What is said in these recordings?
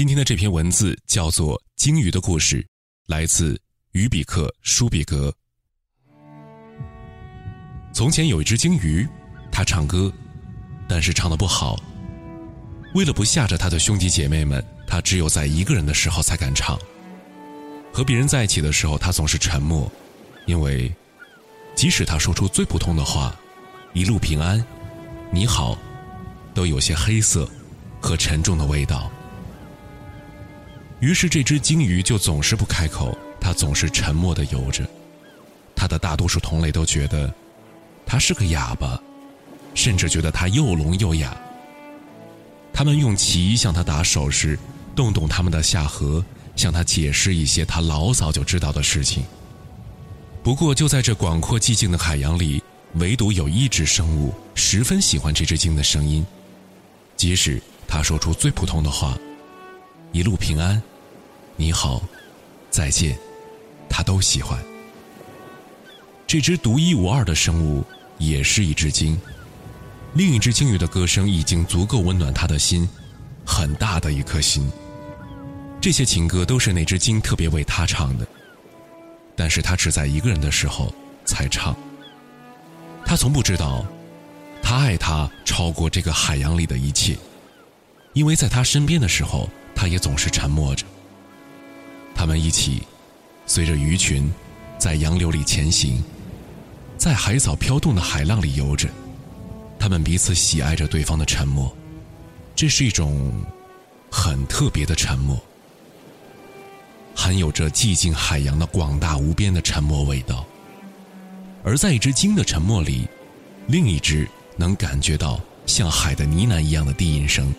今天的这篇文字叫做《鲸鱼的故事》，来自于比克舒比格。从前有一只鲸鱼，它唱歌，但是唱的不好。为了不吓着他的兄弟姐妹们，他只有在一个人的时候才敢唱。和别人在一起的时候，他总是沉默，因为即使他说出最普通的话，“一路平安”“你好”，都有些黑色和沉重的味道。于是，这只鲸鱼就总是不开口，它总是沉默地游着。它的大多数同类都觉得它是个哑巴，甚至觉得它又聋又哑。他们用鳍向它打手势，动动他们的下颌，向它解释一些他老早就知道的事情。不过，就在这广阔寂静的海洋里，唯独有一只生物十分喜欢这只鲸的声音，即使它说出最普通的话，“一路平安”。你好，再见，他都喜欢。这只独一无二的生物也是一只鲸，另一只鲸鱼的歌声已经足够温暖他的心，很大的一颗心。这些情歌都是那只鲸特别为他唱的，但是他只在一个人的时候才唱。他从不知道，他爱他超过这个海洋里的一切，因为在他身边的时候，他也总是沉默着。他们一起，随着鱼群，在洋流里前行，在海藻飘动的海浪里游着。他们彼此喜爱着对方的沉默，这是一种很特别的沉默，含有着寂静海洋的广大无边的沉默味道。而在一只鲸的沉默里，另一只能感觉到像海的呢喃一样的低音声，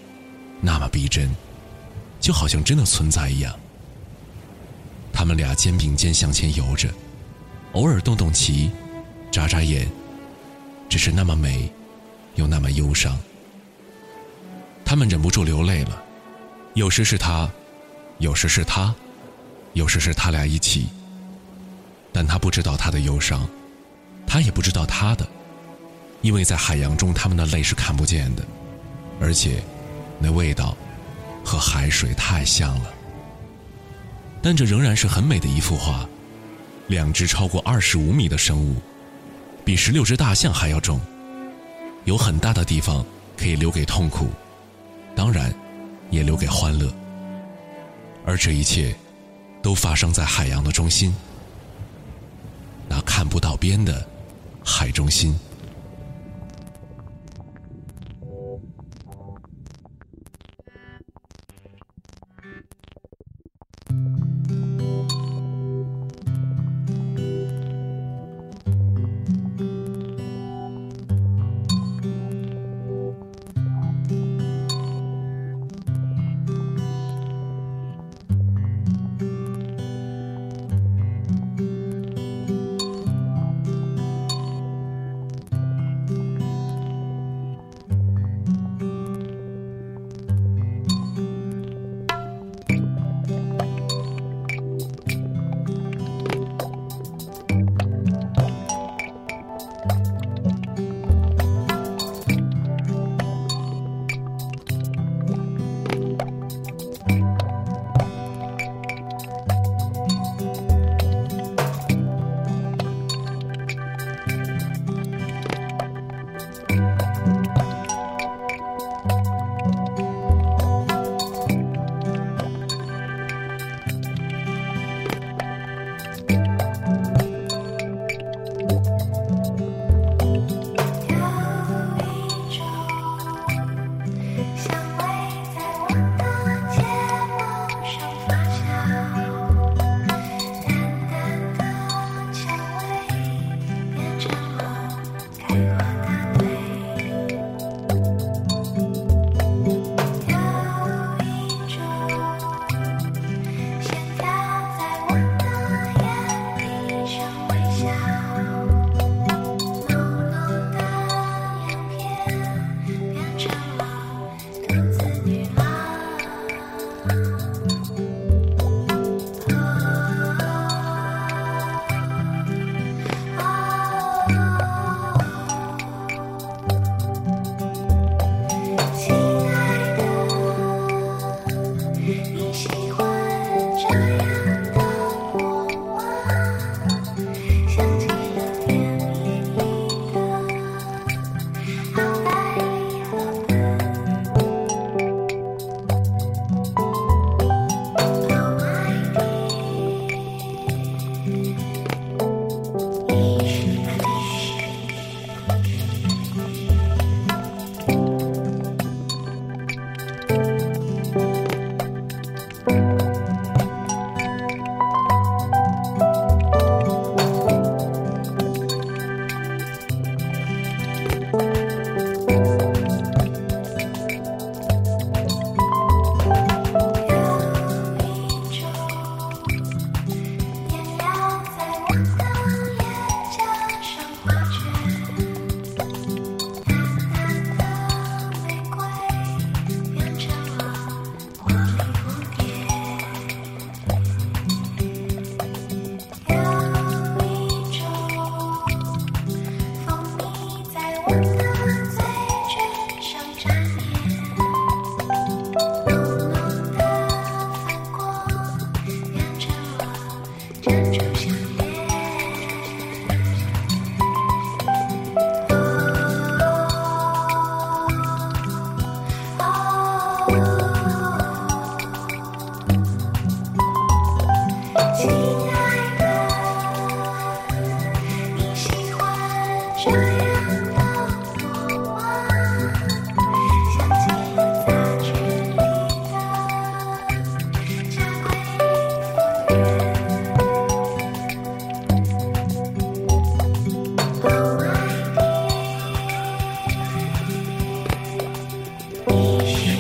那么逼真，就好像真的存在一样。他们俩肩并肩向前游着，偶尔动动鳍，眨眨眼，只是那么美，又那么忧伤。他们忍不住流泪了，有时是他，有时是他，有时是他俩一起。但他不知道他的忧伤，他也不知道他的，因为在海洋中，他们的泪是看不见的，而且，那味道，和海水太像了。但这仍然是很美的一幅画，两只超过二十五米的生物，比十六只大象还要重，有很大的地方可以留给痛苦，当然，也留给欢乐。而这一切，都发生在海洋的中心，那看不到边的海中心。一些。